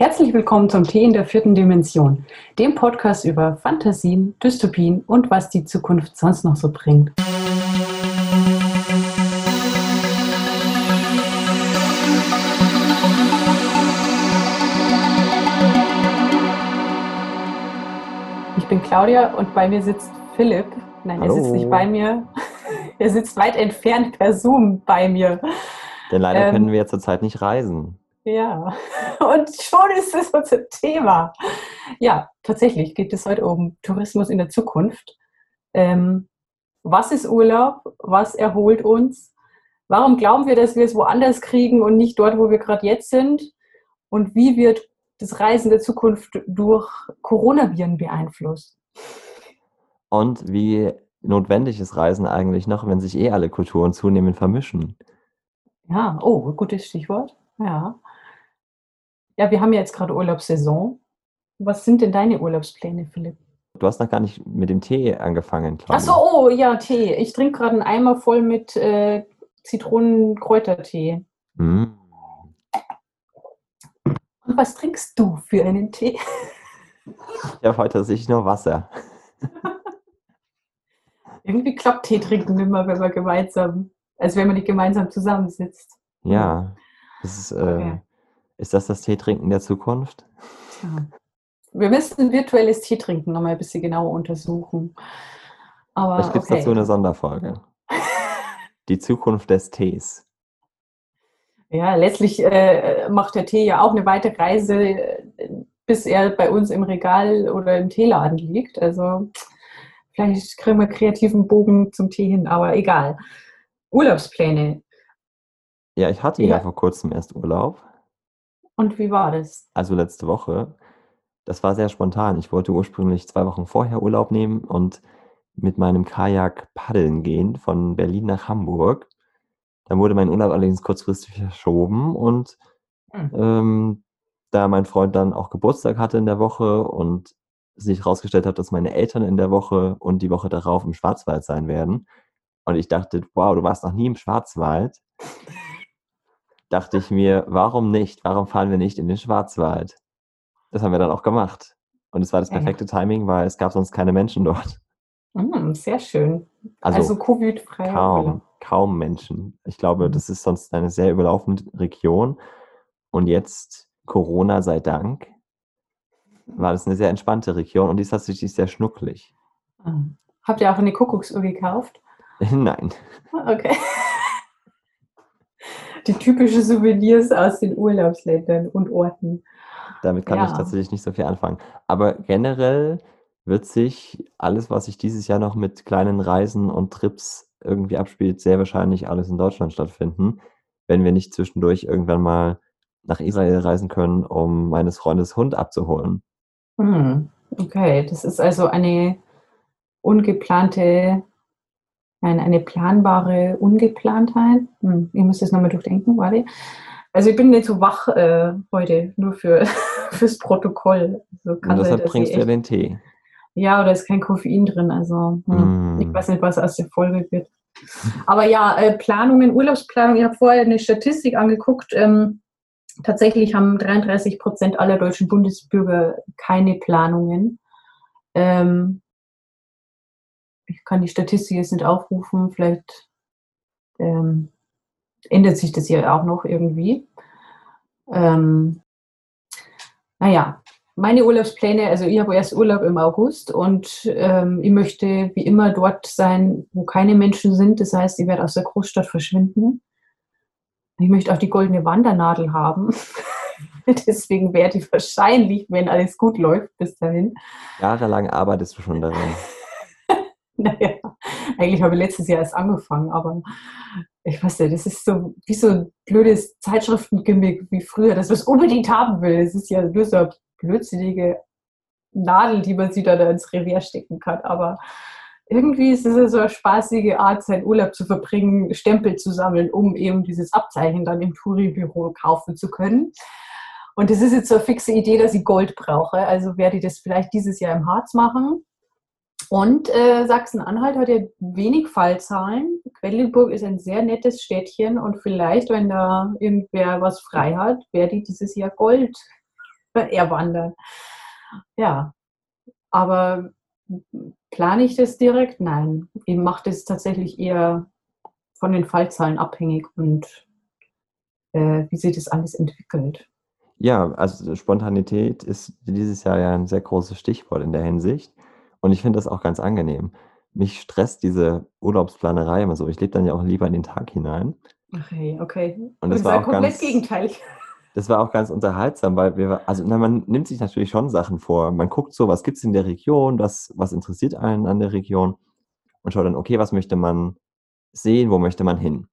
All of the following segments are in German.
Herzlich willkommen zum Tee in der vierten Dimension, dem Podcast über Fantasien, Dystopien und was die Zukunft sonst noch so bringt. Ich bin Claudia und bei mir sitzt Philipp. Nein, Hallo. er sitzt nicht bei mir. Er sitzt weit entfernt per Zoom bei mir. Denn leider Ähm, können wir zurzeit nicht reisen. Ja, und schon ist es unser Thema. Ja, tatsächlich geht es heute um Tourismus in der Zukunft. Ähm, was ist Urlaub? Was erholt uns? Warum glauben wir, dass wir es woanders kriegen und nicht dort, wo wir gerade jetzt sind? Und wie wird das Reisen der Zukunft durch Coronaviren beeinflusst? Und wie notwendig ist Reisen eigentlich noch, wenn sich eh alle Kulturen zunehmend vermischen? Ja, oh, gutes Stichwort. Ja. Ja, wir haben ja jetzt gerade Urlaubssaison. Was sind denn deine Urlaubspläne, Philipp? Du hast noch gar nicht mit dem Tee angefangen, Ach Claudia. so, oh ja, Tee. Ich trinke gerade einen Eimer voll mit äh, Zitronenkräutertee. Mm. Und was trinkst du für einen Tee? Ich habe heute tatsächlich nur Wasser. Irgendwie klappt Tee trinken immer, wenn man gemeinsam, also wenn man nicht gemeinsam zusammensitzt. Ja. Das ist, äh, Okay. Ist das das Teetrinken der Zukunft? Tja. Wir müssen virtuelles Tee trinken nochmal ein bisschen genauer untersuchen. Aber Vielleicht gibt es okay. dazu eine Sonderfolge. Die Zukunft des Tees. Ja, letztlich äh, macht der Tee ja auch eine weite Reise, bis er bei uns im Regal oder im Teeladen liegt. Also vielleicht kriegen wir kreativen Bogen zum Tee hin, aber egal. Urlaubspläne. Ja, ich hatte ja, Ja. vor kurzem erst Urlaub. Und wie war das? also letzte Woche. Das war sehr spontan. Ich wollte ursprünglich zwei Wochen vorher Urlaub nehmen und mit meinem Kajak paddeln gehen von Berlin nach Hamburg. Dann wurde mein Urlaub allerdings kurzfristig verschoben und Hm. ähm, da mein Freund dann auch Geburtstag hatte in der Woche und sich herausgestellt hat, dass meine Eltern in der Woche und die Woche darauf im Schwarzwald sein werden. Und ich dachte, wow, du warst noch nie im Schwarzwald. dachte ich mir, warum nicht? Warum fahren wir nicht in den Schwarzwald? Das haben wir dann auch gemacht. Und es war das Ja, ja. perfekte Timing, weil es gab sonst keine Menschen dort. Mm, sehr schön. Also, Also, Covid-freier kaum, kaum Menschen. Ich glaube, Mhm. das ist sonst eine sehr überlaufende Region. Und jetzt, Corona sei Dank, war das eine sehr entspannte Region und die ist tatsächlich sehr schnucklig. Ah. Habt ihr auch eine Kuckucksuhr gekauft? Nein. Ah, Okay. Die typischen Souvenirs aus den Urlaubsländern und Orten. Damit kann ich Ja. tatsächlich nicht so viel anfangen. Aber generell wird sich alles, was sich dieses Jahr noch mit kleinen Reisen und Trips irgendwie abspielt, sehr wahrscheinlich alles in Deutschland stattfinden, wenn wir nicht zwischendurch irgendwann mal nach Israel reisen können, um meines Freundes Hund abzuholen. Hm, okay, das ist also eine ungeplante, nein, eine planbare Ungeplantheit. Hm, ich muss das nochmal durchdenken, warte. Also ich bin nicht so wach äh, heute, nur für, fürs Protokoll. Also Und deshalb dass bringst ich du ja den Tee. ja, oder ist kein Koffein drin, also hm, ich Mm. weiß nicht, was aus der Folge wird. Aber ja, äh, Planungen, Urlaubsplanung, ich habe vorher eine Statistik angeguckt. Ähm, tatsächlich haben 33 Prozent aller deutschen Bundesbürger keine Planungen. Ähm, ich kann die Statistik jetzt nicht aufrufen, vielleicht ähm, ändert sich das ja auch noch irgendwie. Ähm, naja, meine Urlaubspläne, also ich habe erst Urlaub im August und ähm, ich möchte wie immer dort sein, wo keine Menschen sind. Das heißt, ich werde aus der Großstadt verschwinden. Ich möchte auch die goldene Wandernadel haben. Deswegen werde ich wahrscheinlich, wenn alles gut läuft, bis dahin. Jahrelang arbeitest du schon daran. Naja, eigentlich habe ich letztes Jahr erst angefangen, aber ich weiß nicht, das ist so wie so ein blödes Zeitschriftengimmick wie früher, dass man es unbedingt haben will. Es ist ja nur so eine blödsinnige Nadel, die man sich da, ins Revier stecken kann. Aber irgendwie ist es so eine spaßige Art, seinen Urlaub zu verbringen, Stempel zu sammeln, um eben dieses Abzeichen dann im Touri-Büro kaufen zu können. Und das ist jetzt so eine fixe Idee, dass ich Gold brauche. Also werde ich das vielleicht dieses Jahr im Harz machen. Und äh, Sachsen-Anhalt hat ja wenig Fallzahlen. Quedlinburg ist ein sehr nettes Städtchen und vielleicht, wenn da irgendwer was frei hat, werde ich dieses Jahr Gold eher wandern. Ja, aber plane ich das direkt? Nein. Ich mache das tatsächlich eher von den Fallzahlen abhängig und äh, wie sich das alles entwickelt. Ja, also Spontanität ist dieses Jahr ja ein sehr großes Stichwort in der Hinsicht. Und ich finde das auch ganz angenehm. Mich stresst diese Urlaubsplanerei immer so. Ich lebe dann ja auch lieber in den Tag hinein. Okay, okay. Und das, das war auch komplett ganz, gegenteilig. Das war auch ganz unterhaltsam, weil wir, also na, man nimmt sich natürlich schon Sachen vor. Man guckt so, was gibt es in der Region, was, was interessiert einen an der Region und schaut dann, okay, was möchte man sehen, wo möchte man hin.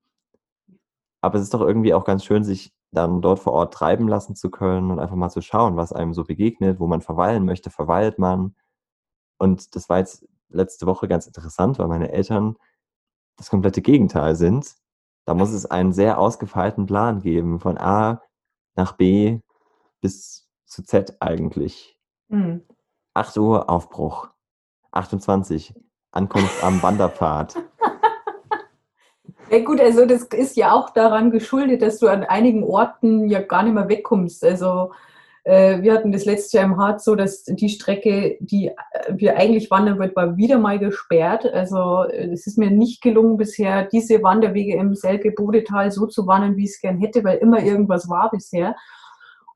Aber es ist doch irgendwie auch ganz schön, sich dann dort vor Ort treiben lassen zu können und einfach mal zu schauen, was einem so begegnet, wo man verweilen möchte, verweilt man. Und das war jetzt letzte Woche ganz interessant, weil meine Eltern das komplette Gegenteil sind. Da muss es einen sehr ausgefeilten Plan geben, von A nach B bis zu Z eigentlich. Mhm. 8 Uhr Aufbruch. 28 Ankunft am Wanderpfad. Ja gut, also das ist ja auch daran geschuldet, dass du an einigen Orten ja gar nicht mehr wegkommst. Also wir hatten das letzte Jahr im Harz so, dass die Strecke, die wir eigentlich wandern wollten, war wieder mal gesperrt. Also es ist mir nicht gelungen bisher, diese Wanderwege im Selke-Bodetal so zu wandern, wie ich es gern hätte, weil immer irgendwas war bisher.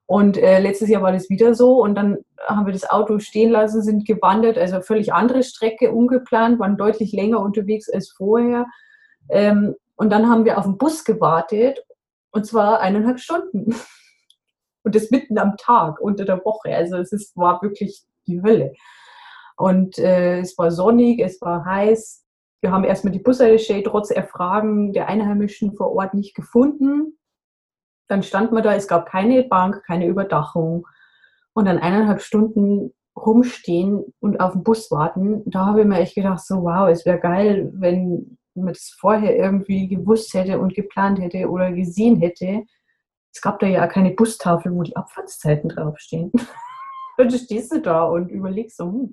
Und äh, letztes Jahr war das wieder so und dann haben wir das Auto stehen lassen, sind gewandert, also völlig andere Strecke, ungeplant, waren deutlich länger unterwegs als vorher. Ähm, und dann haben wir auf den Bus gewartet und zwar eineinhalb Stunden. Und das mitten am Tag, unter der Woche. Also es ist, war wirklich die Hölle. Und äh, es war sonnig, es war heiß. Wir haben erstmal die Bushaltestelle trotz Erfragen der Einheimischen vor Ort nicht gefunden. Dann stand man da, es gab keine Bank, keine Überdachung. Und dann eineinhalb Stunden rumstehen und auf den Bus warten, da habe ich mir echt gedacht, so wow, es wäre geil, wenn man das vorher irgendwie gewusst hätte und geplant hätte oder gesehen hätte. Es gab da ja keine Bustafel, wo die Abfahrtszeiten draufstehen. und stehst du da und überlegst so, hm.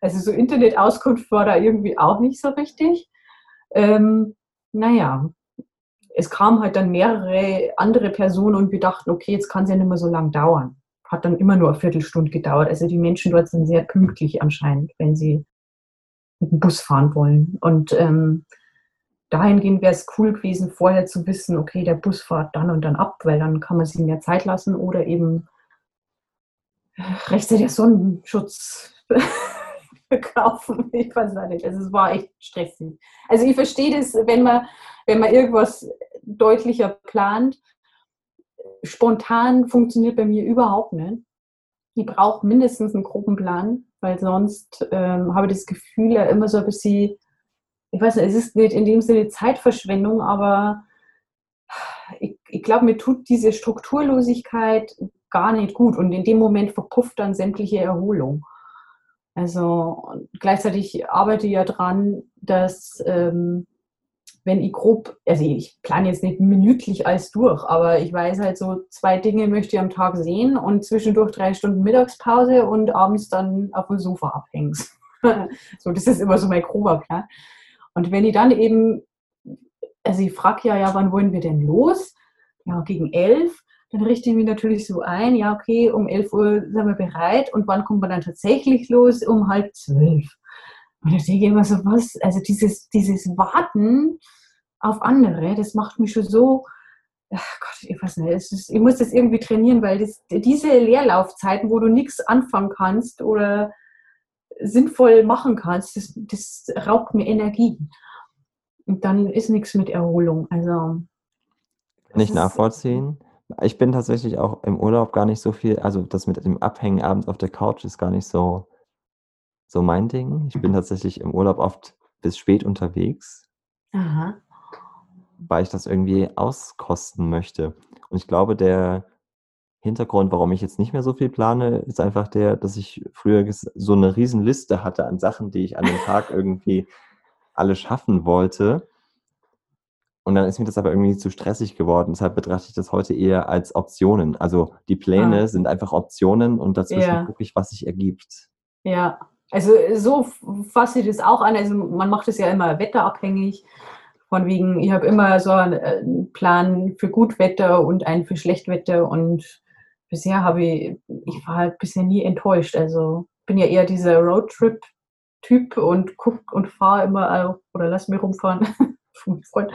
also so Internetauskunft war da irgendwie auch nicht so richtig. Ähm, naja, es kamen halt dann mehrere andere Personen und wir dachten, okay, jetzt kann es ja nicht mehr so lang dauern. Hat dann immer nur eine Viertelstunde gedauert. Also die Menschen dort sind sehr pünktlich anscheinend, wenn sie mit dem Bus fahren wollen. Und ähm, dahingehend wäre es cool gewesen, vorher zu wissen, okay, der Bus fährt dann und dann ab, weil dann kann man sich mehr Zeit lassen oder eben rechtzeitig Sonnenschutz kaufen. Ich weiß nicht. Also es war echt stressig. Also ich verstehe das, wenn man, wenn man irgendwas deutlicher plant. Spontan funktioniert bei mir überhaupt nicht. Ich brauche mindestens einen Gruppenplan, weil sonst ähm, habe ich das Gefühl, ja immer so ein bisschen ich weiß nicht, es ist nicht in dem Sinne Zeitverschwendung, aber ich, ich glaube, mir tut diese Strukturlosigkeit gar nicht gut und in dem Moment verpufft dann sämtliche Erholung. Also gleichzeitig arbeite ich ja dran, dass ähm, wenn ich grob, also ich plane jetzt nicht minütlich alles durch, aber ich weiß halt so, zwei Dinge möchte ich am Tag sehen und zwischendurch drei Stunden Mittagspause und abends dann auf dem Sofa abhängst. so, das ist immer so mein grober Plan. Und wenn ich dann eben, also ich frage ja, ja, wann wollen wir denn los? Ja, gegen elf. Dann richte ich mich natürlich so ein, ja, okay, um elf Uhr sind wir bereit. Und wann kommt man dann tatsächlich los? Um halb zwölf. Und da denke ich immer so, was? Also dieses, dieses Warten auf andere, das macht mich schon so, ach Gott, ich weiß nicht, ist, ich muss das irgendwie trainieren, weil das, diese Leerlaufzeiten, wo du nichts anfangen kannst oder sinnvoll machen kannst, das, das raubt mir Energie. Und dann ist nichts mit Erholung. Also kann ich nachvollziehen. Ich bin tatsächlich auch im Urlaub gar nicht so viel, also das mit dem Abhängen abends auf der Couch ist gar nicht so, so mein Ding. Ich bin tatsächlich im Urlaub oft bis spät unterwegs, Aha. weil ich das irgendwie auskosten möchte. Und ich glaube, der Hintergrund, warum ich jetzt nicht mehr so viel plane, ist einfach der, dass ich früher so eine riesen Liste hatte an Sachen, die ich an dem Tag irgendwie alle schaffen wollte. Und dann ist mir das aber irgendwie zu stressig geworden. Deshalb betrachte ich das heute eher als Optionen. Also die Pläne ah. sind einfach Optionen und dazwischen ja. gucke ich, was sich ergibt. Ja, also so fasse ich das auch an. Also man macht es ja immer wetterabhängig. Von wegen, ich habe immer so einen Plan für Gutwetter und einen für Schlechtwetter und bisher habe ich, ich war halt bisher nie enttäuscht. Also bin ja eher dieser Roadtrip-Typ und guck und fahre immer oder lass mich rumfahren Freund.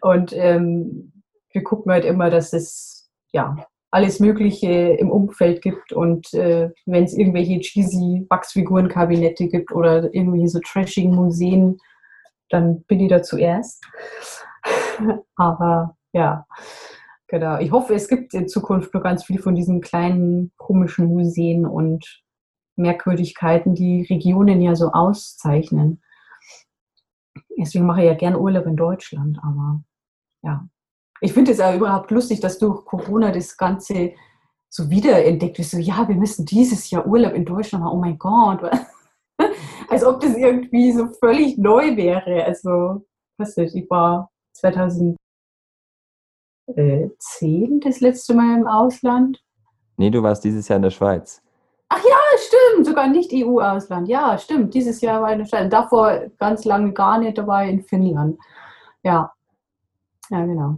Und ähm, wir gucken halt immer, dass es ja alles Mögliche im Umfeld gibt und äh, wenn es irgendwelche cheesy Wachsfigurenkabinette gibt oder irgendwelche so trashigen Museen, dann bin ich da zuerst. Aber ja, genau. Ich hoffe, es gibt in Zukunft noch ganz viel von diesen kleinen komischen Museen und Merkwürdigkeiten, die Regionen ja so auszeichnen. Deswegen mache ich ja gern Urlaub in Deutschland, aber ja, ich finde es ja überhaupt lustig, dass durch Corona das Ganze so wiederentdeckt wird. So, ja, wir müssen dieses Jahr Urlaub in Deutschland machen. Oh mein Gott. Als ob das irgendwie so völlig neu wäre. Also, was ist ich war 2010 das letzte Mal im Ausland. Nee, du warst dieses Jahr in der Schweiz. Ach ja, stimmt, sogar nicht EU-Ausland. Ja, stimmt. Dieses Jahr war ich in der Schweiz. Davor ganz lange gar nicht, da war ich in Finnland. Ja. Ja, genau.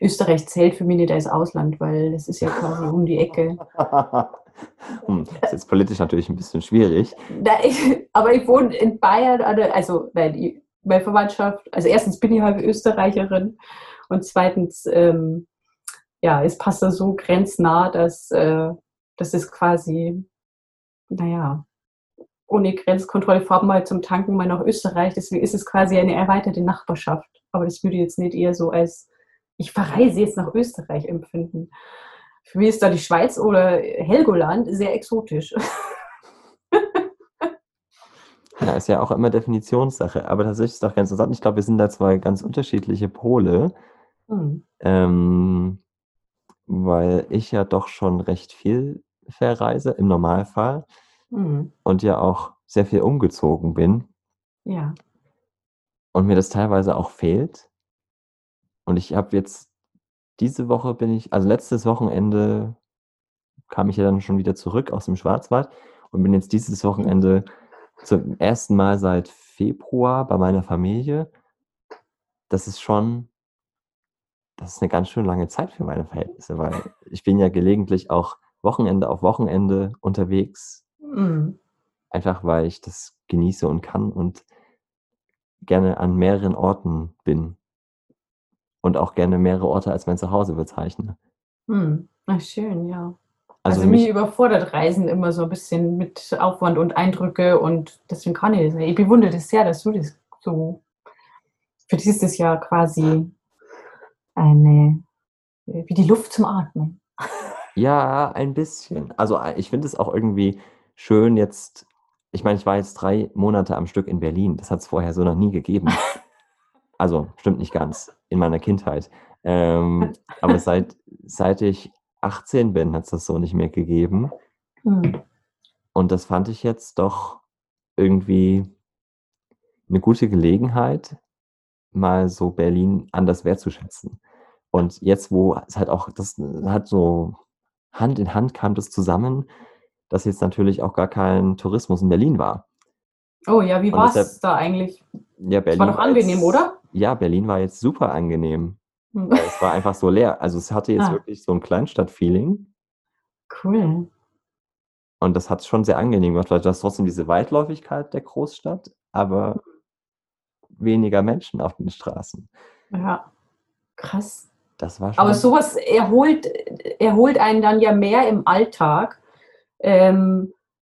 Österreich zählt für mich nicht als Ausland, weil es ist ja quasi um die Ecke. hm, das ist jetzt politisch natürlich ein bisschen schwierig. Ich, aber ich wohne in Bayern, also nein, meine Verwandtschaft, also erstens bin ich halbe Österreicherin und zweitens, ähm, ja, es passt da so grenznah, dass, äh, dass es quasi, naja, ohne Grenzkontrolle fahren halt zum Tanken mal nach Österreich, deswegen ist es quasi eine erweiterte Nachbarschaft. Aber das würde ich jetzt nicht eher so als ich verreise jetzt nach Österreich empfinden. Für mich ist da die Schweiz oder Helgoland sehr exotisch. Ja, ist ja auch immer Definitionssache. Aber tatsächlich ist es doch ganz interessant. Ich glaube, wir sind da zwei ganz unterschiedliche Pole. Hm. Ähm, weil ich ja doch schon recht viel verreise im Normalfall hm. und ja auch sehr viel umgezogen bin. Ja. Und mir das teilweise auch fehlt. Und ich habe jetzt diese Woche bin ich, also letztes Wochenende kam ich ja dann schon wieder zurück aus dem Schwarzwald und bin jetzt dieses Wochenende zum ersten Mal seit Februar bei meiner Familie. Das ist schon, das ist eine ganz schön lange Zeit für meine Verhältnisse, weil ich bin ja gelegentlich auch Wochenende auf Wochenende unterwegs. Mhm. Einfach weil ich das genieße und kann und gerne an mehreren Orten bin und auch gerne mehrere Orte als mein Zuhause bezeichne. Hm. Ach, schön, ja. Also, also mich überfordert Reisen immer so ein bisschen mit Aufwand und Eindrücke und deswegen kann ich das nicht. Ich bewundere das sehr, dass du das so. Für dich ist das ja quasi eine, wie die Luft zum Atmen. Ja, ein bisschen. Also ich finde es auch irgendwie schön jetzt, ich meine, ich war jetzt drei Monate am Stück in Berlin. Das hat es vorher so noch nie gegeben. Also stimmt nicht ganz, in meiner Kindheit. Ähm, aber seit, seit ich 18 bin, hat es das so nicht mehr gegeben. Mhm. Und das fand ich jetzt doch irgendwie eine gute Gelegenheit, mal so Berlin anders wertzuschätzen. Und jetzt, wo es halt auch, das hat so Hand in Hand kam das zusammen, dass jetzt natürlich auch gar kein Tourismus in Berlin war. Oh ja, wie war es da eigentlich? Ja, Berlin. Das war doch angenehm, oder? Ja, Berlin war jetzt super angenehm. Hm. Es war einfach so leer. Also es hatte jetzt ah. wirklich so ein Kleinstadt-Feeling. Cool. Und das hat es schon sehr angenehm gemacht, weil du hast trotzdem diese Weitläufigkeit der Großstadt, aber weniger Menschen auf den Straßen. Ja, krass. Das war schon aber sowas erholt, erholt einen dann ja mehr im Alltag. Ähm,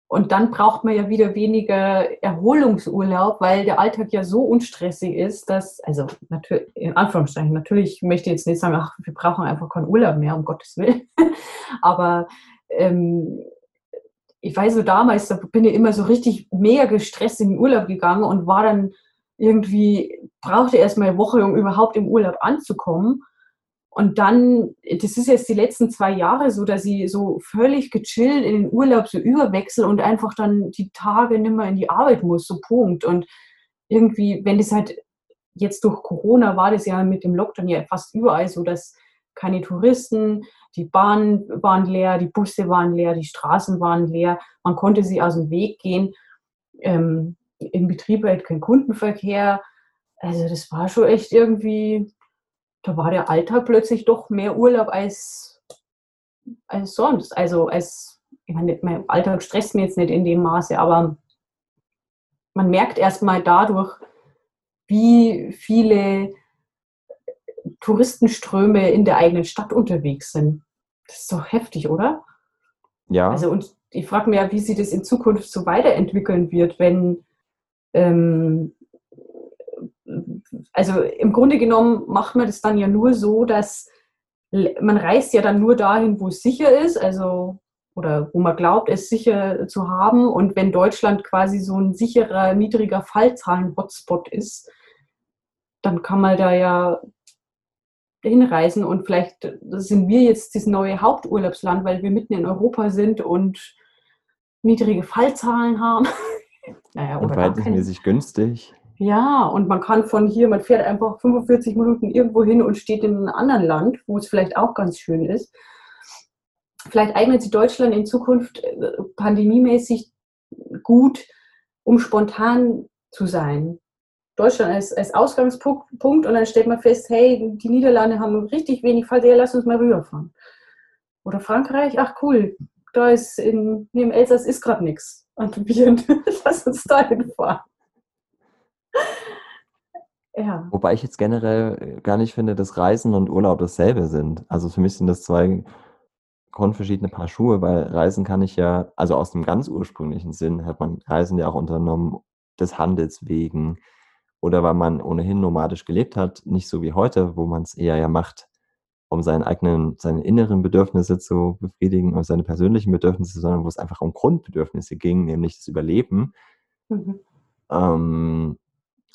und dann braucht man ja wieder weniger Erholungsurlaub, weil der Alltag ja so unstressig ist, dass, also natürlich, in Anführungszeichen, natürlich möchte ich jetzt nicht sagen, ach, wir brauchen einfach keinen Urlaub mehr, um Gottes Willen. Aber ähm, ich weiß so damals, da bin ich immer so richtig mega gestresst in den Urlaub gegangen und war dann irgendwie, brauchte erst mal eine Woche, um überhaupt im Urlaub anzukommen. Und dann, das ist jetzt die letzten zwei Jahre so, dass ich so völlig gechillt in den Urlaub so überwechsel und einfach dann die Tage nicht mehr in die Arbeit muss, so Punkt. Und irgendwie, wenn das halt jetzt durch Corona war das ja mit dem Lockdown ja fast überall so, dass keine Touristen, die Bahnen waren leer, die Busse waren leer, die Straßen waren leer, man konnte sie aus dem Weg gehen. Ähm, Im Betrieb halt kein Kundenverkehr. Also das war schon echt irgendwie da war der Alltag plötzlich doch mehr Urlaub als als sonst. Also als, ich meine, mein Alltag stresst mir jetzt nicht in dem Maße, aber man merkt erstmal dadurch, wie viele Touristenströme in der eigenen Stadt unterwegs sind. Das ist doch heftig, oder? Ja. Also und ich frage mich ja, wie sich das in Zukunft so weiterentwickeln wird, wenn ähm, also im Grunde genommen macht man das dann ja nur so, dass man reist ja dann nur dahin, wo es sicher ist, also oder wo man glaubt, es sicher zu haben. Und wenn Deutschland quasi so ein sicherer, niedriger Fallzahlen-Hotspot ist, dann kann man da ja hinreisen und vielleicht sind wir jetzt das neue Haupturlaubsland, weil wir mitten in Europa sind und niedrige Fallzahlen haben. naja, und verhältnismäßig günstig. Ja, und man kann von hier, man fährt einfach 45 Minuten irgendwo hin und steht in einem anderen Land, wo es vielleicht auch ganz schön ist. Vielleicht eignet sich Deutschland in Zukunft äh, pandemiemäßig gut, um spontan zu sein. Deutschland als, als Ausgangspunkt und dann stellt man fest, hey, die Niederlande haben richtig wenig Fall, ja, lass uns mal rüberfahren. Oder Frankreich, ach cool, da ist in, neben Elsass ist gerade nichts an Viren, lass uns da hinfahren. Ja. Wobei ich jetzt generell gar nicht finde, dass Reisen und Urlaub dasselbe sind. Also für mich sind das zwei grundverschiedene Paar Schuhe, weil Reisen kann ich ja, also aus dem ganz ursprünglichen Sinn hat man Reisen ja auch unternommen des Handels wegen oder weil man ohnehin nomadisch gelebt hat, nicht so wie heute, wo man es eher ja macht, um seinen eigenen, seine inneren Bedürfnisse zu befriedigen und seine persönlichen Bedürfnisse, sondern wo es einfach um Grundbedürfnisse ging, nämlich das Überleben. Mhm. Ähm,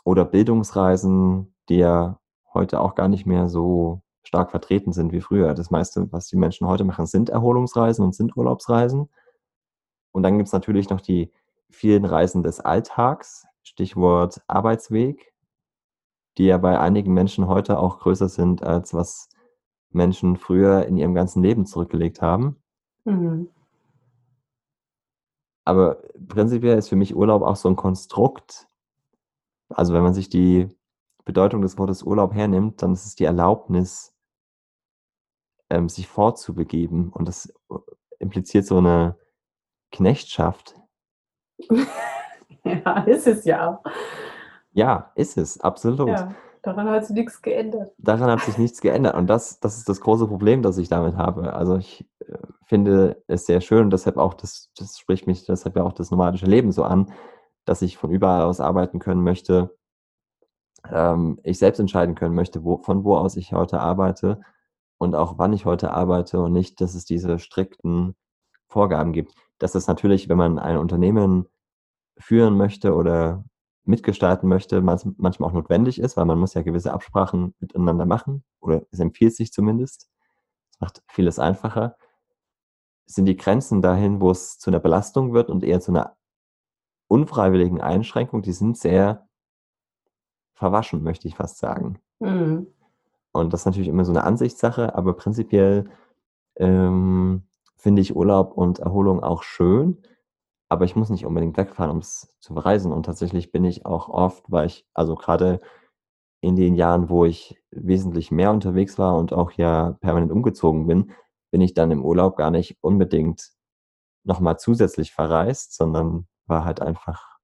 oder Bildungsreisen, die ja heute auch gar nicht mehr so stark vertreten sind wie früher. Das meiste, was die Menschen heute machen, sind Erholungsreisen und sind Urlaubsreisen. Und dann gibt es natürlich noch die vielen Reisen des Alltags, Stichwort Arbeitsweg, die ja bei einigen Menschen heute auch größer sind, als was Menschen früher in ihrem ganzen Leben zurückgelegt haben. Mhm. Aber prinzipiell ist für mich Urlaub auch so ein Konstrukt, also wenn man sich die Bedeutung des Wortes Urlaub hernimmt, dann ist es die Erlaubnis, ähm, sich fortzubegeben. Und das äh, impliziert so eine Knechtschaft. ja, ist es ja. Ja, ist es, absolut. Ja, daran hat sich nichts geändert. Daran hat sich nichts geändert. Und das, das ist das große Problem, das ich damit habe. Also ich äh, finde es sehr schön und deshalb auch, das, das spricht mich deshalb ja auch das nomadische Leben so an, dass ich von überall aus arbeiten können möchte, ähm, ich selbst entscheiden können möchte, wo, von wo aus ich heute arbeite und auch wann ich heute arbeite und nicht, dass es diese strikten Vorgaben gibt. Dass es natürlich, wenn man ein Unternehmen führen möchte oder mitgestalten möchte, manchmal auch notwendig ist, weil man muss ja gewisse Absprachen miteinander machen oder es empfiehlt sich zumindest. Das macht vieles einfacher. Sind die Grenzen dahin, wo es zu einer Belastung wird und eher zu einer unfreiwilligen Einschränkungen, die sind sehr verwaschen, möchte ich fast sagen. Mhm. Und das ist natürlich immer so eine Ansichtssache, aber prinzipiell ähm, finde ich Urlaub und Erholung auch schön, aber ich muss nicht unbedingt wegfahren, um es zu bereisen. Und tatsächlich bin ich auch oft, weil ich, also gerade in den Jahren, wo ich wesentlich mehr unterwegs war und auch ja permanent umgezogen bin, bin ich dann im Urlaub gar nicht unbedingt nochmal zusätzlich verreist, sondern war halt einfach,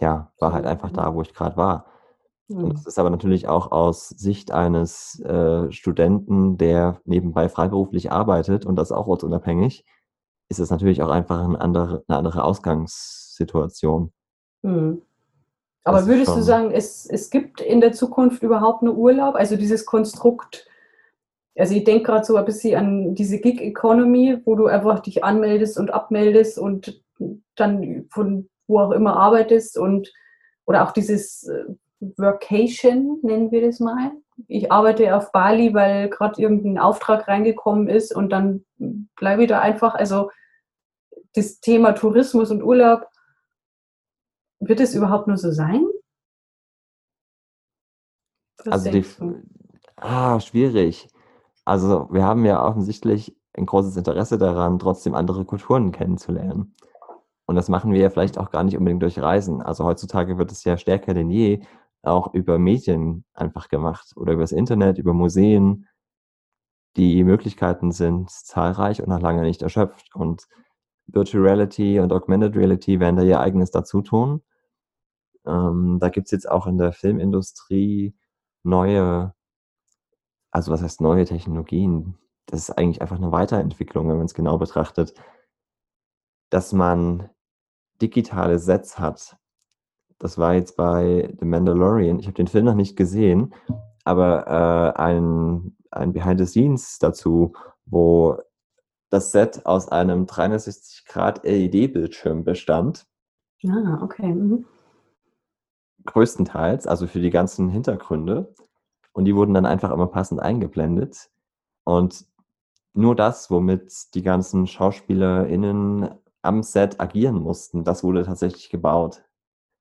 ja, war halt einfach da, wo ich gerade war. Und das ist aber natürlich auch aus Sicht eines äh, Studenten, der nebenbei freiberuflich arbeitet und das auch ortsunabhängig, ist es natürlich auch einfach eine andere, eine andere Ausgangssituation. Mhm. Aber würdest du sagen, es, es gibt in der Zukunft überhaupt einen Urlaub? Also dieses Konstrukt, also ich denke gerade so ein bisschen an diese Gig Economy, wo du einfach dich anmeldest und abmeldest und dann von wo auch immer arbeitest und oder auch dieses äh, Workation, nennen wir das mal. Ich arbeite auf Bali, weil gerade irgendein Auftrag reingekommen ist und dann bleibe ich da einfach. Also das Thema Tourismus und Urlaub, wird es überhaupt nur so sein? Was also die, ah, schwierig. Also wir haben ja offensichtlich ein großes Interesse daran, trotzdem andere Kulturen kennenzulernen. Und das machen wir ja vielleicht auch gar nicht unbedingt durch Reisen. Also heutzutage wird es ja stärker denn je auch über Medien einfach gemacht oder über das Internet, über Museen. die Möglichkeiten sind zahlreich und noch lange nicht erschöpft. Und Virtual Reality und Augmented Reality werden da ihr eigenes dazu tun. Ähm, da gibt es jetzt auch in der Filmindustrie neue, also was heißt neue Technologien? Das ist eigentlich einfach eine Weiterentwicklung, wenn man es genau betrachtet, dass man digitale Sets hat. Das war jetzt bei The Mandalorian. Ich habe den Film noch nicht gesehen, aber äh, ein, ein Behind the Scenes dazu, wo das Set aus einem 360 Grad LED-Bildschirm bestand. Ah, okay. Mhm. Größtenteils, also für die ganzen Hintergründe. Und die wurden dann einfach immer passend eingeblendet. Und nur das, womit die ganzen SchauspielerInnen am Set agieren mussten, das wurde tatsächlich gebaut.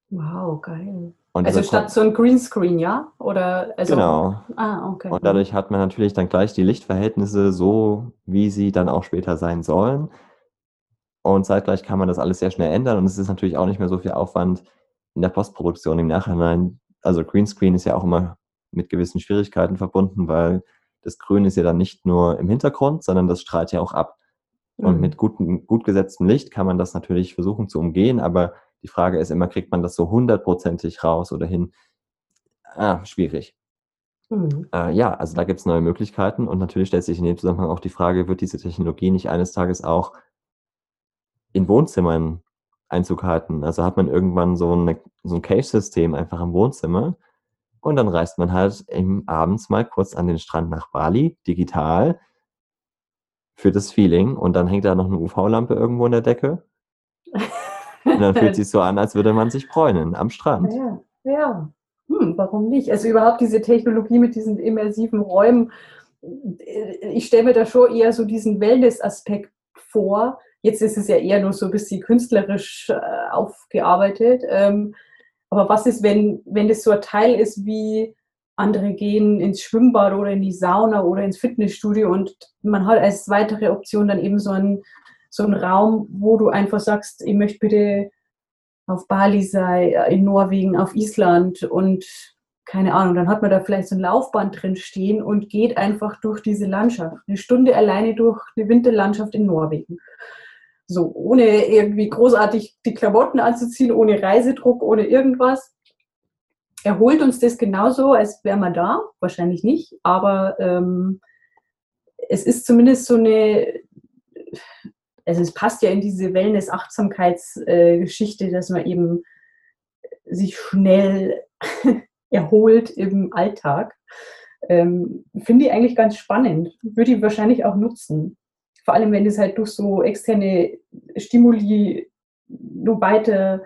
Wow, geil. Und also statt so ein Greenscreen, ja? Oder also, genau. Ah, okay. Und dadurch hat man natürlich dann gleich die Lichtverhältnisse so, wie sie dann auch später sein sollen. Und zeitgleich kann man das alles sehr schnell ändern und es ist natürlich auch nicht mehr so viel Aufwand in der Postproduktion im Nachhinein. Also Greenscreen ist ja auch immer mit gewissen Schwierigkeiten verbunden, weil das Grün ist ja dann nicht nur im Hintergrund, sondern das strahlt ja auch ab. Und mhm. mit gutem, gut gesetztem Licht kann man das natürlich versuchen zu umgehen, aber die Frage ist immer, kriegt man das so hundertprozentig raus oder hin? Ah, schwierig. Mhm. Äh, ja, also da gibt es neue Möglichkeiten und natürlich stellt sich in dem Zusammenhang auch die Frage, wird diese Technologie nicht eines Tages auch in Wohnzimmern Einzug halten? Also hat man irgendwann so, eine, so ein Cave-System einfach im Wohnzimmer und dann reist man halt eben abends mal kurz an den Strand nach Bali, digital, für das Feeling und dann hängt da noch eine UV-Lampe irgendwo in der Decke. Und dann fühlt sich so an, als würde man sich bräunen am Strand. Ja, ja. Hm, warum nicht? Also überhaupt diese Technologie mit diesen immersiven Räumen, äh, ich stelle mir da schon eher so diesen Wellness-Aspekt vor. Jetzt ist es ja eher nur so ein bisschen künstlerisch äh, aufgearbeitet. Ähm, aber was ist, wenn, wenn das so ein Teil ist wie andere gehen ins Schwimmbad oder in die Sauna oder ins Fitnessstudio und man hat als weitere Option dann eben so einen, so einen Raum, wo du einfach sagst, ich möchte bitte auf Bali sein, in Norwegen, auf Island und keine Ahnung, dann hat man da vielleicht so ein Laufband drin stehen und geht einfach durch diese Landschaft. Eine Stunde alleine durch eine Winterlandschaft in Norwegen. So, ohne irgendwie großartig die Klamotten anzuziehen, ohne Reisedruck, ohne irgendwas erholt uns das genauso, als wäre man da? Wahrscheinlich nicht, aber ähm, es ist zumindest so eine, also es passt ja in diese Wellness-Achtsamkeitsgeschichte, äh, dass man eben sich schnell erholt im Alltag. Ähm, Finde ich eigentlich ganz spannend. Würde ich wahrscheinlich auch nutzen. Vor allem, wenn es halt durch so externe Stimuli nur weiter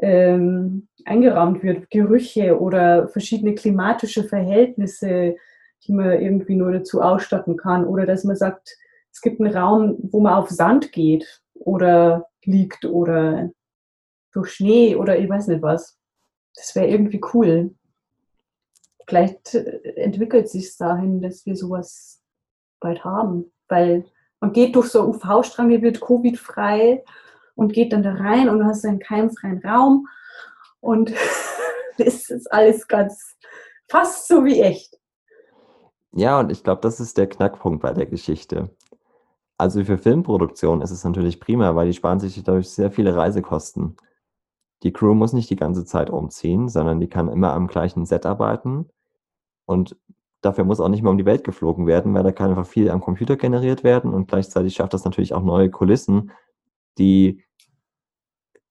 ähm, eingerahmt wird, Gerüche oder verschiedene klimatische Verhältnisse, die man irgendwie nur dazu ausstatten kann. Oder dass man sagt, gibt einen Raum, wo man auf Sand geht oder liegt oder durch Schnee oder ich weiß nicht was. Das wäre irgendwie cool. Vielleicht äh, entwickelt sich dahin, dass wir sowas bald haben, weil man geht durch so UV-Stränge, wird Covid-frei und geht dann da rein und du hast einen keimfreien Raum und es ist alles ganz fast so wie echt. Ja, und ich glaube, das ist der Knackpunkt bei der Geschichte. Also für Filmproduktion ist es natürlich prima, weil die sparen sich dadurch sehr viele Reisekosten. Die Crew muss nicht die ganze Zeit umziehen, sondern die kann immer am gleichen Set arbeiten. Und dafür muss auch nicht mehr um die Welt geflogen werden, weil da kann einfach viel am Computer generiert werden und gleichzeitig schafft das natürlich auch neue Kulissen, die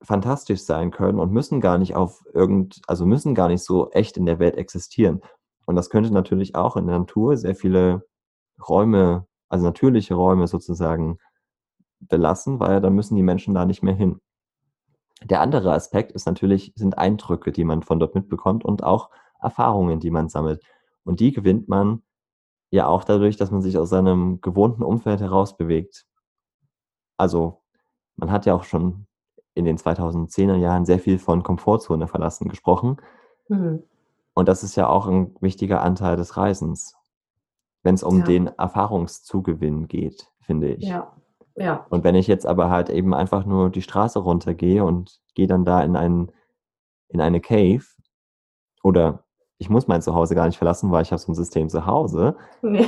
fantastisch sein können und müssen gar nicht auf irgend, also müssen gar nicht so echt in der Welt existieren. Und das könnte natürlich auch in der Natur sehr viele Räume, also natürliche Räume sozusagen belassen, weil dann müssen die Menschen da nicht mehr hin. Der andere Aspekt ist natürlich, sind Eindrücke, die man von dort mitbekommt und auch Erfahrungen, die man sammelt. Und die gewinnt man ja auch dadurch, dass man sich aus seinem gewohnten Umfeld herausbewegt. Also man hat ja auch schon in den 2010er Jahren sehr viel von Komfortzone verlassen gesprochen. Mhm. Und das ist ja auch ein wichtiger Anteil des Reisens, wenn es um ja. den Erfahrungszugewinn geht, finde ich. Ja. Ja. Und wenn ich jetzt aber halt eben einfach nur die Straße runtergehe und gehe dann da in, einen, in eine Cave oder ich muss mein Zuhause gar nicht verlassen, weil ich habe so ein System zu Hause. Nee.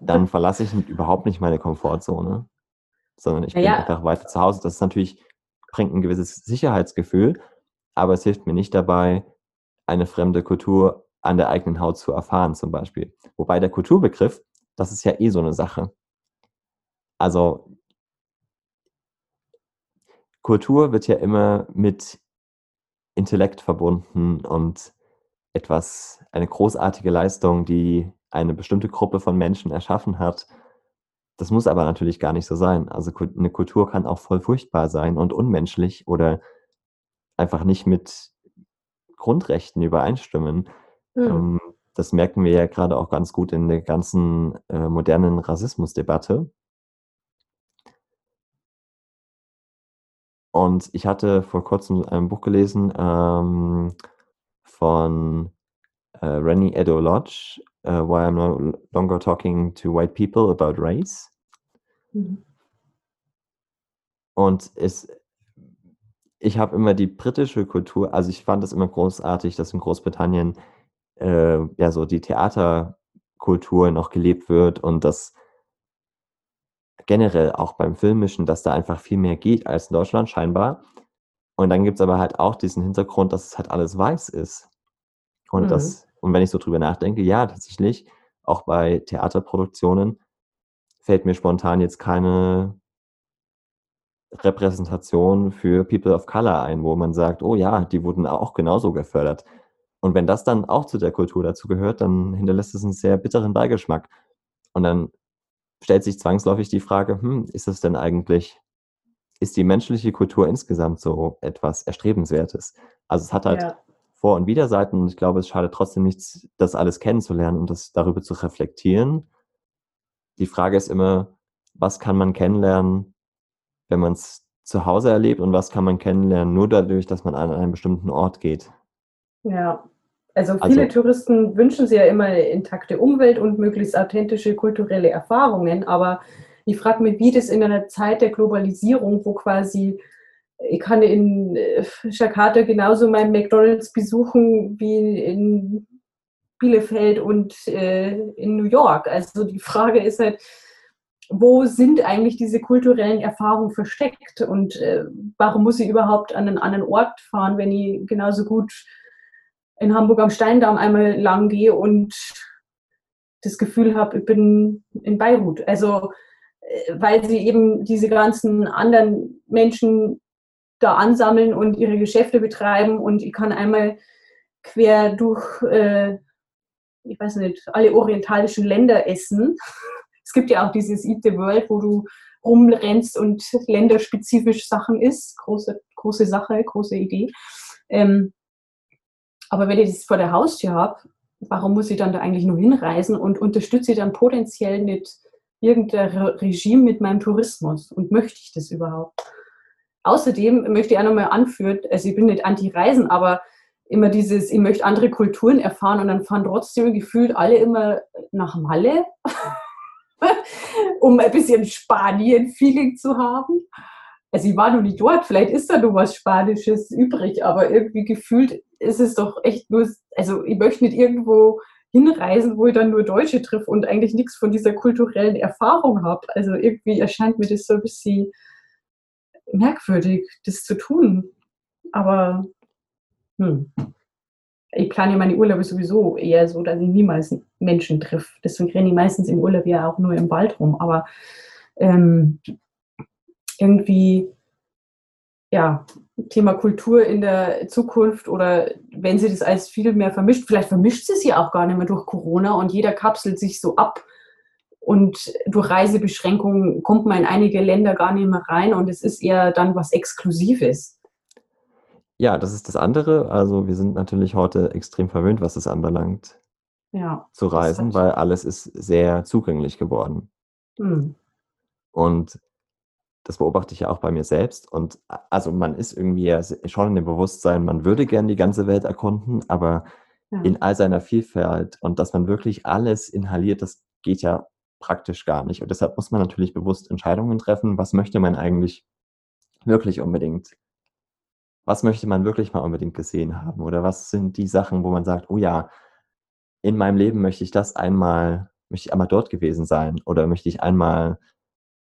dann verlasse ich überhaupt nicht meine Komfortzone, sondern ich Naja. bin einfach weiter zu Hause. Das ist natürlich, bringt ein gewisses Sicherheitsgefühl, aber es hilft mir nicht dabei, eine fremde Kultur an der eigenen Haut zu erfahren, zum Beispiel. Wobei der Kulturbegriff, das ist ja eh so eine Sache. Also Kultur wird ja immer mit Intellekt verbunden und etwas, eine großartige Leistung, die eine bestimmte Gruppe von Menschen erschaffen hat. Das muss aber natürlich gar nicht so sein. Also eine Kultur kann auch voll furchtbar sein und unmenschlich oder einfach nicht mit Grundrechten übereinstimmen. Hm. Ähm, das merken wir ja gerade auch ganz gut in der ganzen äh, modernen Rassismusdebatte. Und ich hatte vor kurzem ein Buch gelesen ähm, von äh, Rennie Edo Lodge, äh, Why I'm No Longer Talking to White People About Race. Mhm. Und es, ich habe immer die britische Kultur, also ich fand es immer großartig, dass in Großbritannien äh, ja so die Theaterkultur noch gelebt wird und dass generell auch beim Filmischen, dass da einfach viel mehr geht als in Deutschland scheinbar. Und dann gibt es aber halt auch diesen Hintergrund, dass es halt alles weiß ist. Und Mhm. das, und wenn ich so drüber nachdenke, ja, tatsächlich, auch bei Theaterproduktionen fällt mir spontan jetzt keine Repräsentation für People of Color ein, wo man sagt, oh ja, die wurden auch genauso gefördert. Und wenn das dann auch zu der Kultur dazu gehört, dann hinterlässt es einen sehr bitteren Beigeschmack. Und dann stellt sich zwangsläufig die Frage, hm, ist es denn eigentlich, ist die menschliche Kultur insgesamt so etwas Erstrebenswertes? Also es hat halt Ja. Vor- und Widerseiten und ich glaube, es schadet trotzdem nichts, das alles kennenzulernen und das darüber zu reflektieren. Die Frage ist immer, was kann man kennenlernen, wenn man es zu Hause erlebt und was kann man kennenlernen nur dadurch, dass man an einen bestimmten Ort geht. Ja, also Also- viele Touristen wünschen sich ja immer eine intakte Umwelt und möglichst authentische kulturelle Erfahrungen, aber ich frage mich, wie das in einer Zeit der Globalisierung, wo quasi ich kann in äh, Jakarta genauso meinen McDonalds besuchen wie in Bielefeld und äh, in New York. Also die Frage ist halt, wo sind eigentlich diese kulturellen Erfahrungen versteckt und äh, warum muss ich überhaupt an einen anderen Ort fahren, wenn ich genauso gut in Hamburg am Steindamm einmal lang gehe und das Gefühl habe, ich bin in Beirut. Also äh, weil sie eben diese ganzen anderen Menschen da ansammeln und ihre Geschäfte betreiben und ich kann einmal quer durch, äh, ich weiß nicht, alle orientalischen Länder essen. Es gibt ja auch dieses Eat the World, wo du rumrennst und länderspezifisch Sachen isst. Große, große Sache, große Idee. Ähm, aber wenn ich das vor der Haustür habe, warum muss ich dann da eigentlich nur hinreisen und unterstütze ich dann potenziell nicht irgendein Re Regime mit meinem Tourismus? Und möchte ich das überhaupt? Außerdem möchte ich auch nochmal anführen, also ich bin nicht anti-Reisen, aber immer dieses, ich möchte andere Kulturen erfahren und dann fahren trotzdem gefühlt alle immer nach Malle, um ein bisschen Spanien-Feeling zu haben. Also ich war noch nicht dort, vielleicht ist da noch was Spanisches übrig, aber irgendwie gefühlt ist es doch echt nur, also ich möchte nicht irgendwo hinreisen, wo ich dann nur Deutsche treffe und eigentlich nichts von dieser kulturellen Erfahrung habe. Also irgendwie erscheint mir das so ein bisschen merkwürdig, das zu tun. Aber hm. ich plane meine Urlaube sowieso eher so, dass ich niemals Menschen treffe. Deswegen renne ich meistens im Urlaub ja auch nur im Wald rum. Aber ähm, irgendwie, ja, Thema Kultur in der Zukunft oder wenn sie das alles viel mehr vermischt, vielleicht vermischt sie es ja auch gar nicht mehr durch Corona und jeder kapselt sich so ab und durch Reisebeschränkungen kommt man in einige Länder gar nicht mehr rein und es ist eher dann was Exklusives. Ja, das ist das andere. Also wir sind natürlich heute extrem verwöhnt, was es anbelangt, Ja. zu reisen, weil alles ist sehr zugänglich geworden. Hm. Und das beobachte ich ja auch bei mir selbst. Und a- also man ist irgendwie schon in dem Bewusstsein, man würde gern die ganze Welt erkunden, aber Ja. in all seiner Vielfalt und dass man wirklich alles inhaliert, das geht ja praktisch gar nicht. Und deshalb muss man natürlich bewusst Entscheidungen treffen, was möchte man eigentlich wirklich unbedingt, was möchte man wirklich mal unbedingt gesehen haben oder was sind die Sachen, wo man sagt, oh ja, in meinem Leben möchte ich das einmal möchte ich einmal dort gewesen sein oder möchte ich einmal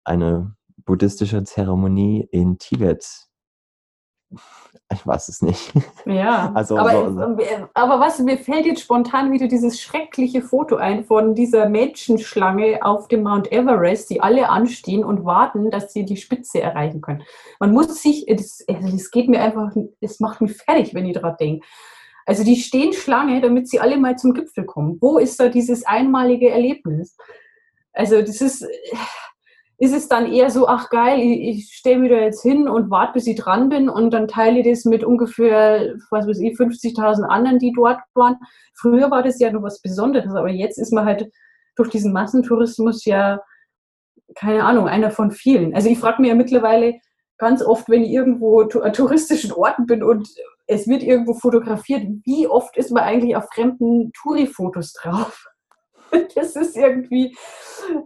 eine buddhistische Zeremonie in Tibet ich weiß es nicht. Ja, also, aber, so, aber was, mir fällt jetzt spontan wieder dieses schreckliche Foto ein von dieser Menschenschlange auf dem Mount Everest, die alle anstehen und warten, dass sie die Spitze erreichen können. Man muss sich, das, das geht mir einfach, es macht mich fertig, wenn ich daran denke. Also die stehen Schlange, damit sie alle mal zum Gipfel kommen. Wo ist da dieses einmalige Erlebnis? Also das ist, ist es dann eher so, ach geil, ich, ich stelle mich da jetzt hin und warte, bis ich dran bin und dann teile ich das mit ungefähr, was weiß ich, 50.000 anderen, die dort waren. Früher war das ja noch was Besonderes, aber jetzt ist man halt durch diesen Massentourismus ja, keine Ahnung, einer von vielen. Also ich frage mich ja mittlerweile ganz oft, wenn ich irgendwo an touristischen Orten bin und es wird irgendwo fotografiert, wie oft ist man eigentlich auf fremden Touri-Fotos drauf? das ist irgendwie,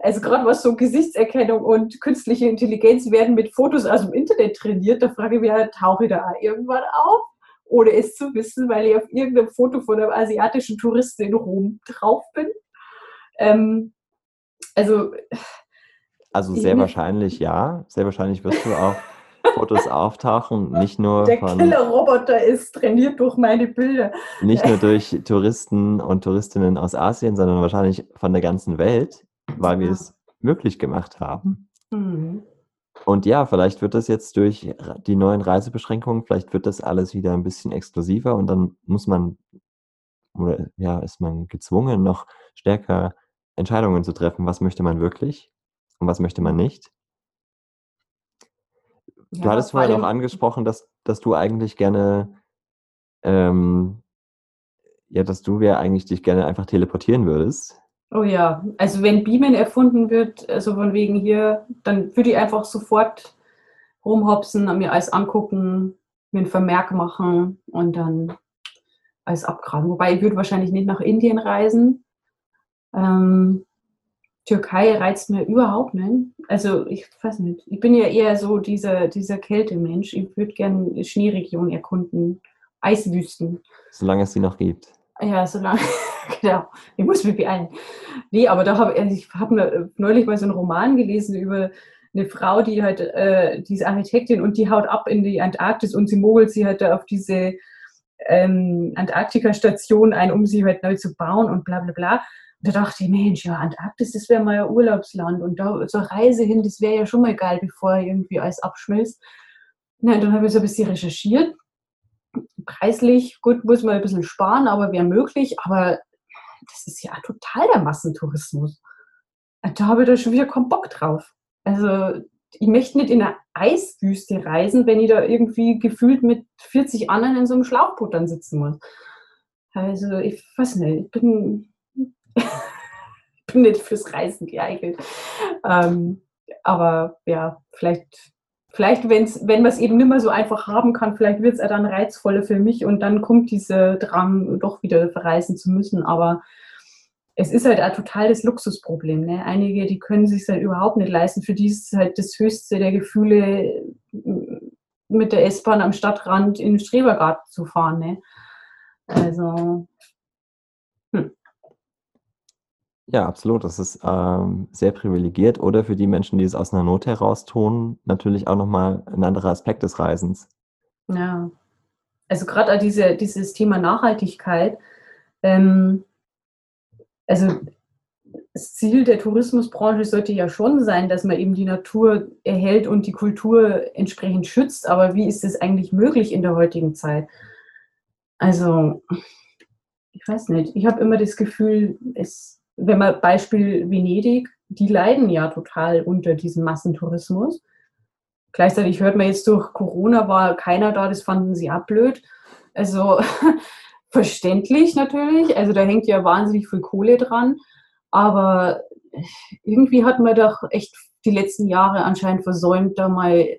also gerade was so Gesichtserkennung und künstliche Intelligenz werden mit Fotos aus dem Internet trainiert, da frage ich mich, tauche ich da irgendwann auf? Ohne es zu wissen, weil ich auf irgendeinem Foto von einem asiatischen Touristen in Rom drauf bin. Ähm, also. Also sehr wahrscheinlich ja. Sehr wahrscheinlich wirst du auch Fotos auftauchen, nicht nur Der von... Der Killer-Roboter ist trainiert durch meine Bilder. Nicht nur durch Touristen und Touristinnen aus Asien, sondern wahrscheinlich von der ganzen Welt, weil wir es möglich gemacht haben. Mhm. Und ja, vielleicht wird das jetzt durch die neuen Reisebeschränkungen, vielleicht wird das alles wieder ein bisschen exklusiver und dann muss man, oder ja, ist man gezwungen, noch stärker Entscheidungen zu treffen, was möchte man wirklich und was möchte man nicht. Du ja, hattest vorhin auch angesprochen, dass, dass du eigentlich gerne, ähm, ja, dass du ja eigentlich dich gerne einfach teleportieren würdest. Oh ja, also wenn Beamen erfunden wird, also von wegen hier, dann würde ich einfach sofort rumhopsen, mir alles angucken, mir einen Vermerk machen und dann alles abgraben. Wobei ich würde wahrscheinlich nicht nach Indien reisen. Ähm, Türkei reizt mir überhaupt nicht. Also ich weiß nicht. Ich bin ja eher so dieser, dieser Kältemensch. Ich würde gerne Schneeregionen erkunden, Eiswüsten. Solange es sie noch gibt. Ja, solange. genau. Ich muss mich beeilen. Nee, aber da habe also ich hab neulich mal so einen Roman gelesen über eine Frau, die halt, äh, die ist Architektin und die haut ab in die Antarktis und sie mogelt sie halt da auf diese ähm, Antarktika-Station ein, um sie halt neu zu bauen und bla bla bla da dachte ich, Mensch, ja, Antarktis, das wäre mal ein Urlaubsland und da zur Reise hin, das wäre ja schon mal geil, bevor irgendwie alles abschmilzt. Na, dann habe ich so ein bisschen recherchiert. Preislich, gut, muss man ein bisschen sparen, aber wäre möglich. Aber das ist ja total der Massentourismus. Da habe ich da schon wieder keinen Bock drauf. Also, ich möchte nicht in eine Eiswüste reisen, wenn ich da irgendwie gefühlt mit 40 anderen in so einem Schlauchboot dann sitzen muss. Also, ich weiß nicht, ich bin bin nicht fürs Reisen geeignet. Ähm, aber ja, vielleicht, vielleicht wenn's, wenn man es eben nicht mehr so einfach haben kann, vielleicht wird es dann reizvoller für mich und dann kommt dieser Drang, doch wieder verreisen zu müssen. Aber es ist halt ein totales Luxusproblem. Ne? Einige, die können sich halt überhaupt nicht leisten. Für die ist es halt das höchste der Gefühle, mit der S-Bahn am Stadtrand in den Strebergarten zu fahren. Ne? Also. Ja, absolut. Das ist ähm, sehr privilegiert oder für die Menschen, die es aus einer Not heraus tun, natürlich auch nochmal ein anderer Aspekt des Reisens. Ja, also gerade diese, dieses Thema Nachhaltigkeit. Ähm, also das Ziel der Tourismusbranche sollte ja schon sein, dass man eben die Natur erhält und die Kultur entsprechend schützt. Aber wie ist es eigentlich möglich in der heutigen Zeit? Also, ich weiß nicht. Ich habe immer das Gefühl, es wenn man Beispiel Venedig, die leiden ja total unter diesem Massentourismus. Gleichzeitig hört man jetzt durch Corona war keiner da, das fanden sie abblöd. Also verständlich natürlich, also da hängt ja wahnsinnig viel Kohle dran, aber irgendwie hat man doch echt die letzten Jahre anscheinend versäumt, da mal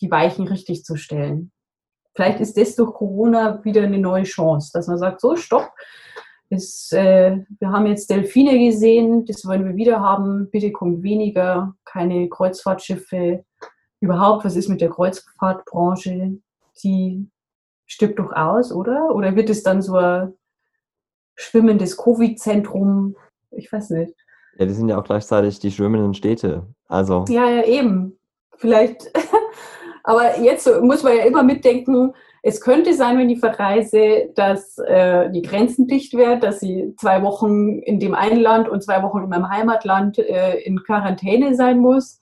die Weichen richtig zu stellen. Vielleicht ist das durch Corona wieder eine neue Chance, dass man sagt, so, stopp, es, äh, wir haben jetzt Delfine gesehen, das wollen wir wieder haben. Bitte kommt weniger, keine Kreuzfahrtschiffe. Überhaupt, was ist mit der Kreuzfahrtbranche? Die stirbt doch aus, oder? Oder wird es dann so ein schwimmendes Covid-Zentrum? Ich weiß nicht. Ja, die sind ja auch gleichzeitig die schwimmenden Städte. Also. Ja, ja, eben. Vielleicht. Aber jetzt muss man ja immer mitdenken, es könnte sein, wenn ich verreise, dass äh, die Grenzen dicht werden, dass sie zwei Wochen in dem einen Land und zwei Wochen in meinem Heimatland äh, in Quarantäne sein muss.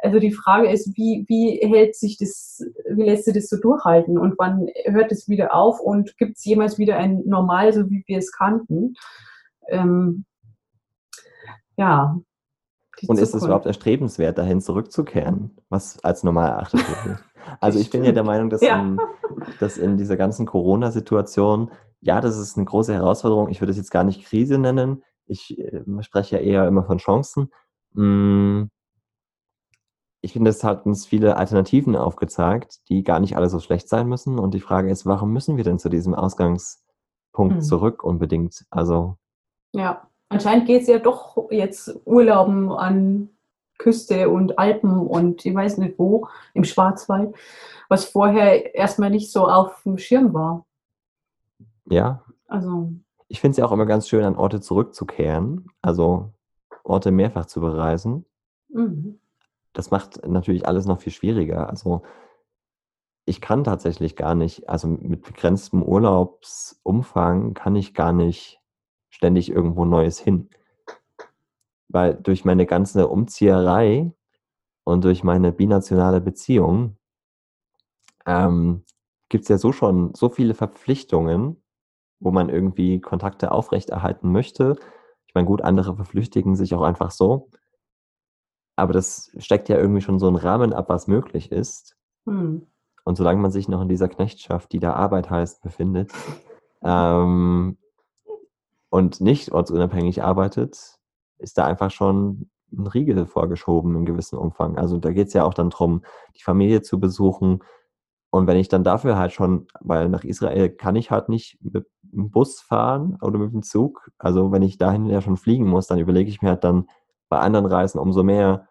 Also die Frage ist, wie, wie hält sich das, wie lässt sich das so durchhalten und wann hört es wieder auf und gibt es jemals wieder ein Normal, so wie wir es kannten? Ähm, ja. Und ist es überhaupt erstrebenswert, dahin zurückzukehren, was als normal erachtet wird? Also ich bin ja der Meinung, dass, ja. in, dass in dieser ganzen Corona-Situation, ja, das ist eine große Herausforderung. Ich würde es jetzt gar nicht Krise nennen. Ich äh, spreche ja eher immer von Chancen. Hm, ich finde, es hat uns viele Alternativen aufgezeigt, die gar nicht alle so schlecht sein müssen. Und die Frage ist, warum müssen wir denn zu diesem Ausgangspunkt hm. zurück unbedingt? Also. Ja, anscheinend geht es ja doch jetzt Urlauben an Küste und Alpen und ich weiß nicht wo, im Schwarzwald, was vorher erstmal nicht so auf dem Schirm war. Ja. Also. Ich finde es ja auch immer ganz schön, an Orte zurückzukehren, also Orte mehrfach zu bereisen. Mhm. Das macht natürlich alles noch viel schwieriger. Also ich kann tatsächlich gar nicht, also mit begrenztem Urlaubsumfang kann ich gar nicht ständig irgendwo Neues hin weil durch meine ganze Umzieherei und durch meine binationale Beziehung ähm, gibt es ja so schon so viele Verpflichtungen, wo man irgendwie Kontakte aufrechterhalten möchte. Ich meine, gut, andere verflüchtigen sich auch einfach so. Aber das steckt ja irgendwie schon so einen Rahmen ab, was möglich ist. Hm. Und solange man sich noch in dieser Knechtschaft, die da Arbeit heißt, befindet ähm, und nicht ortsunabhängig arbeitet, ist da einfach schon ein Riegel vorgeschoben in gewissem Umfang. Also da geht es ja auch dann darum, die Familie zu besuchen. Und wenn ich dann dafür halt schon, weil nach Israel kann ich halt nicht mit dem Bus fahren oder mit dem Zug. Also wenn ich dahin ja schon fliegen muss, dann überlege ich mir halt dann bei anderen Reisen umso mehr,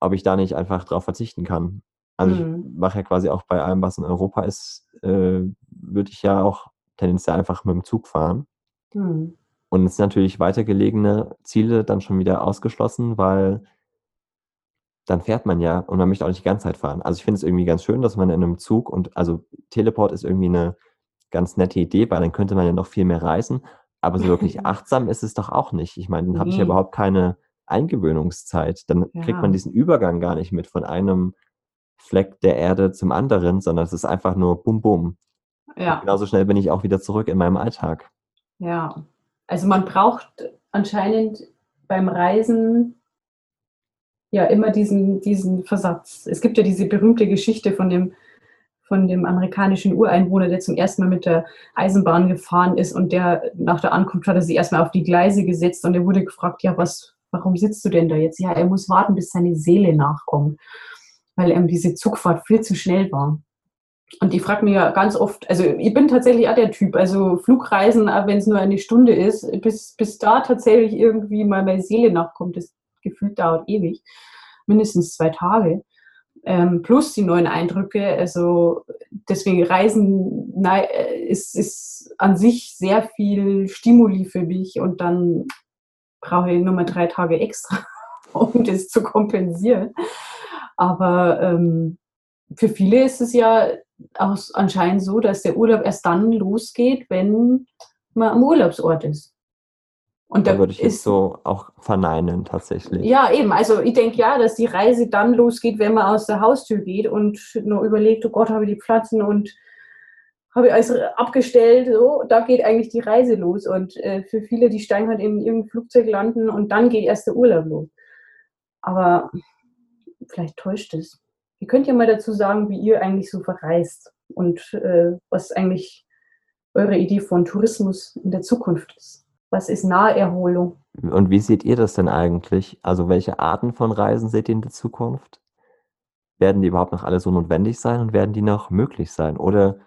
ob ich da nicht einfach drauf verzichten kann. Also mhm. ich mache ja quasi auch bei allem, was in Europa ist, äh, würde ich ja auch tendenziell einfach mit dem Zug fahren. Mhm. Und es sind natürlich weitergelegene Ziele dann schon wieder ausgeschlossen, weil dann fährt man ja und man möchte auch nicht die ganze Zeit fahren. Also ich finde es irgendwie ganz schön, dass man in einem Zug und also Teleport ist irgendwie eine ganz nette Idee, weil dann könnte man ja noch viel mehr reisen. Aber so wirklich achtsam ist es doch auch nicht. Ich meine, dann habe ich ja überhaupt keine Eingewöhnungszeit. Dann ja. kriegt man diesen Übergang gar nicht mit von einem Fleck der Erde zum anderen, sondern es ist einfach nur bum bum. Ja. genauso schnell bin ich auch wieder zurück in meinem Alltag. Ja, also man braucht anscheinend beim Reisen ja immer diesen, diesen Versatz. Es gibt ja diese berühmte Geschichte von dem, von dem amerikanischen Ureinwohner, der zum ersten Mal mit der Eisenbahn gefahren ist und der nach der Ankunft hat er sich erstmal auf die Gleise gesetzt und er wurde gefragt, ja, was, warum sitzt du denn da jetzt? Ja, er muss warten, bis seine Seele nachkommt, weil ihm diese Zugfahrt viel zu schnell war. Und die fragt mir ja ganz oft, also ich bin tatsächlich auch der Typ, also Flugreisen, wenn es nur eine Stunde ist, bis, bis da tatsächlich irgendwie mal meine Seele nachkommt, das Gefühl dauert ewig, mindestens zwei Tage. Ähm, plus die neuen Eindrücke, also deswegen Reisen nein, ist, ist an sich sehr viel Stimuli für mich und dann brauche ich nur mal drei Tage extra, um das zu kompensieren. Aber ähm, für viele ist es ja auch anscheinend so, dass der Urlaub erst dann losgeht, wenn man am Urlaubsort ist. Und da, da würde ich jetzt so auch verneinen tatsächlich. Ja, eben. Also ich denke ja, dass die Reise dann losgeht, wenn man aus der Haustür geht und nur überlegt, oh Gott, habe ich die Pflanzen und habe ich alles abgestellt. So, da geht eigentlich die Reise los. Und äh, für viele, die steigen halt in irgendein Flugzeug landen und dann geht erst der Urlaub los. Aber vielleicht täuscht es. Ihr könnt ja mal dazu sagen, wie ihr eigentlich so verreist und äh, was eigentlich eure Idee von Tourismus in der Zukunft ist. Was ist Naherholung? Und wie seht ihr das denn eigentlich? Also welche Arten von Reisen seht ihr in der Zukunft? Werden die überhaupt noch alle so notwendig sein und werden die noch möglich sein? Oder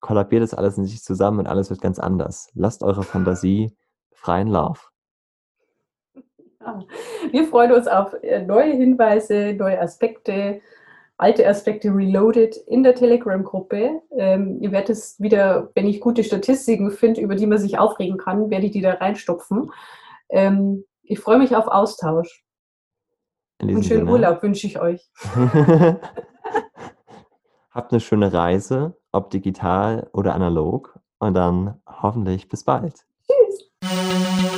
kollabiert das alles in sich zusammen und alles wird ganz anders? Lasst eure Fantasie freien Lauf. Wir freuen uns auf äh, neue Hinweise, neue Aspekte, alte Aspekte reloaded in der Telegram-Gruppe. Ähm, ihr werdet es wieder, wenn ich gute Statistiken finde, über die man sich aufregen kann, werde ich die da reinstopfen. Ähm, ich freue mich auf Austausch. Einen schönen Sinne. Urlaub wünsche ich euch. Habt eine schöne Reise, ob digital oder analog. Und dann hoffentlich bis bald. Tschüss.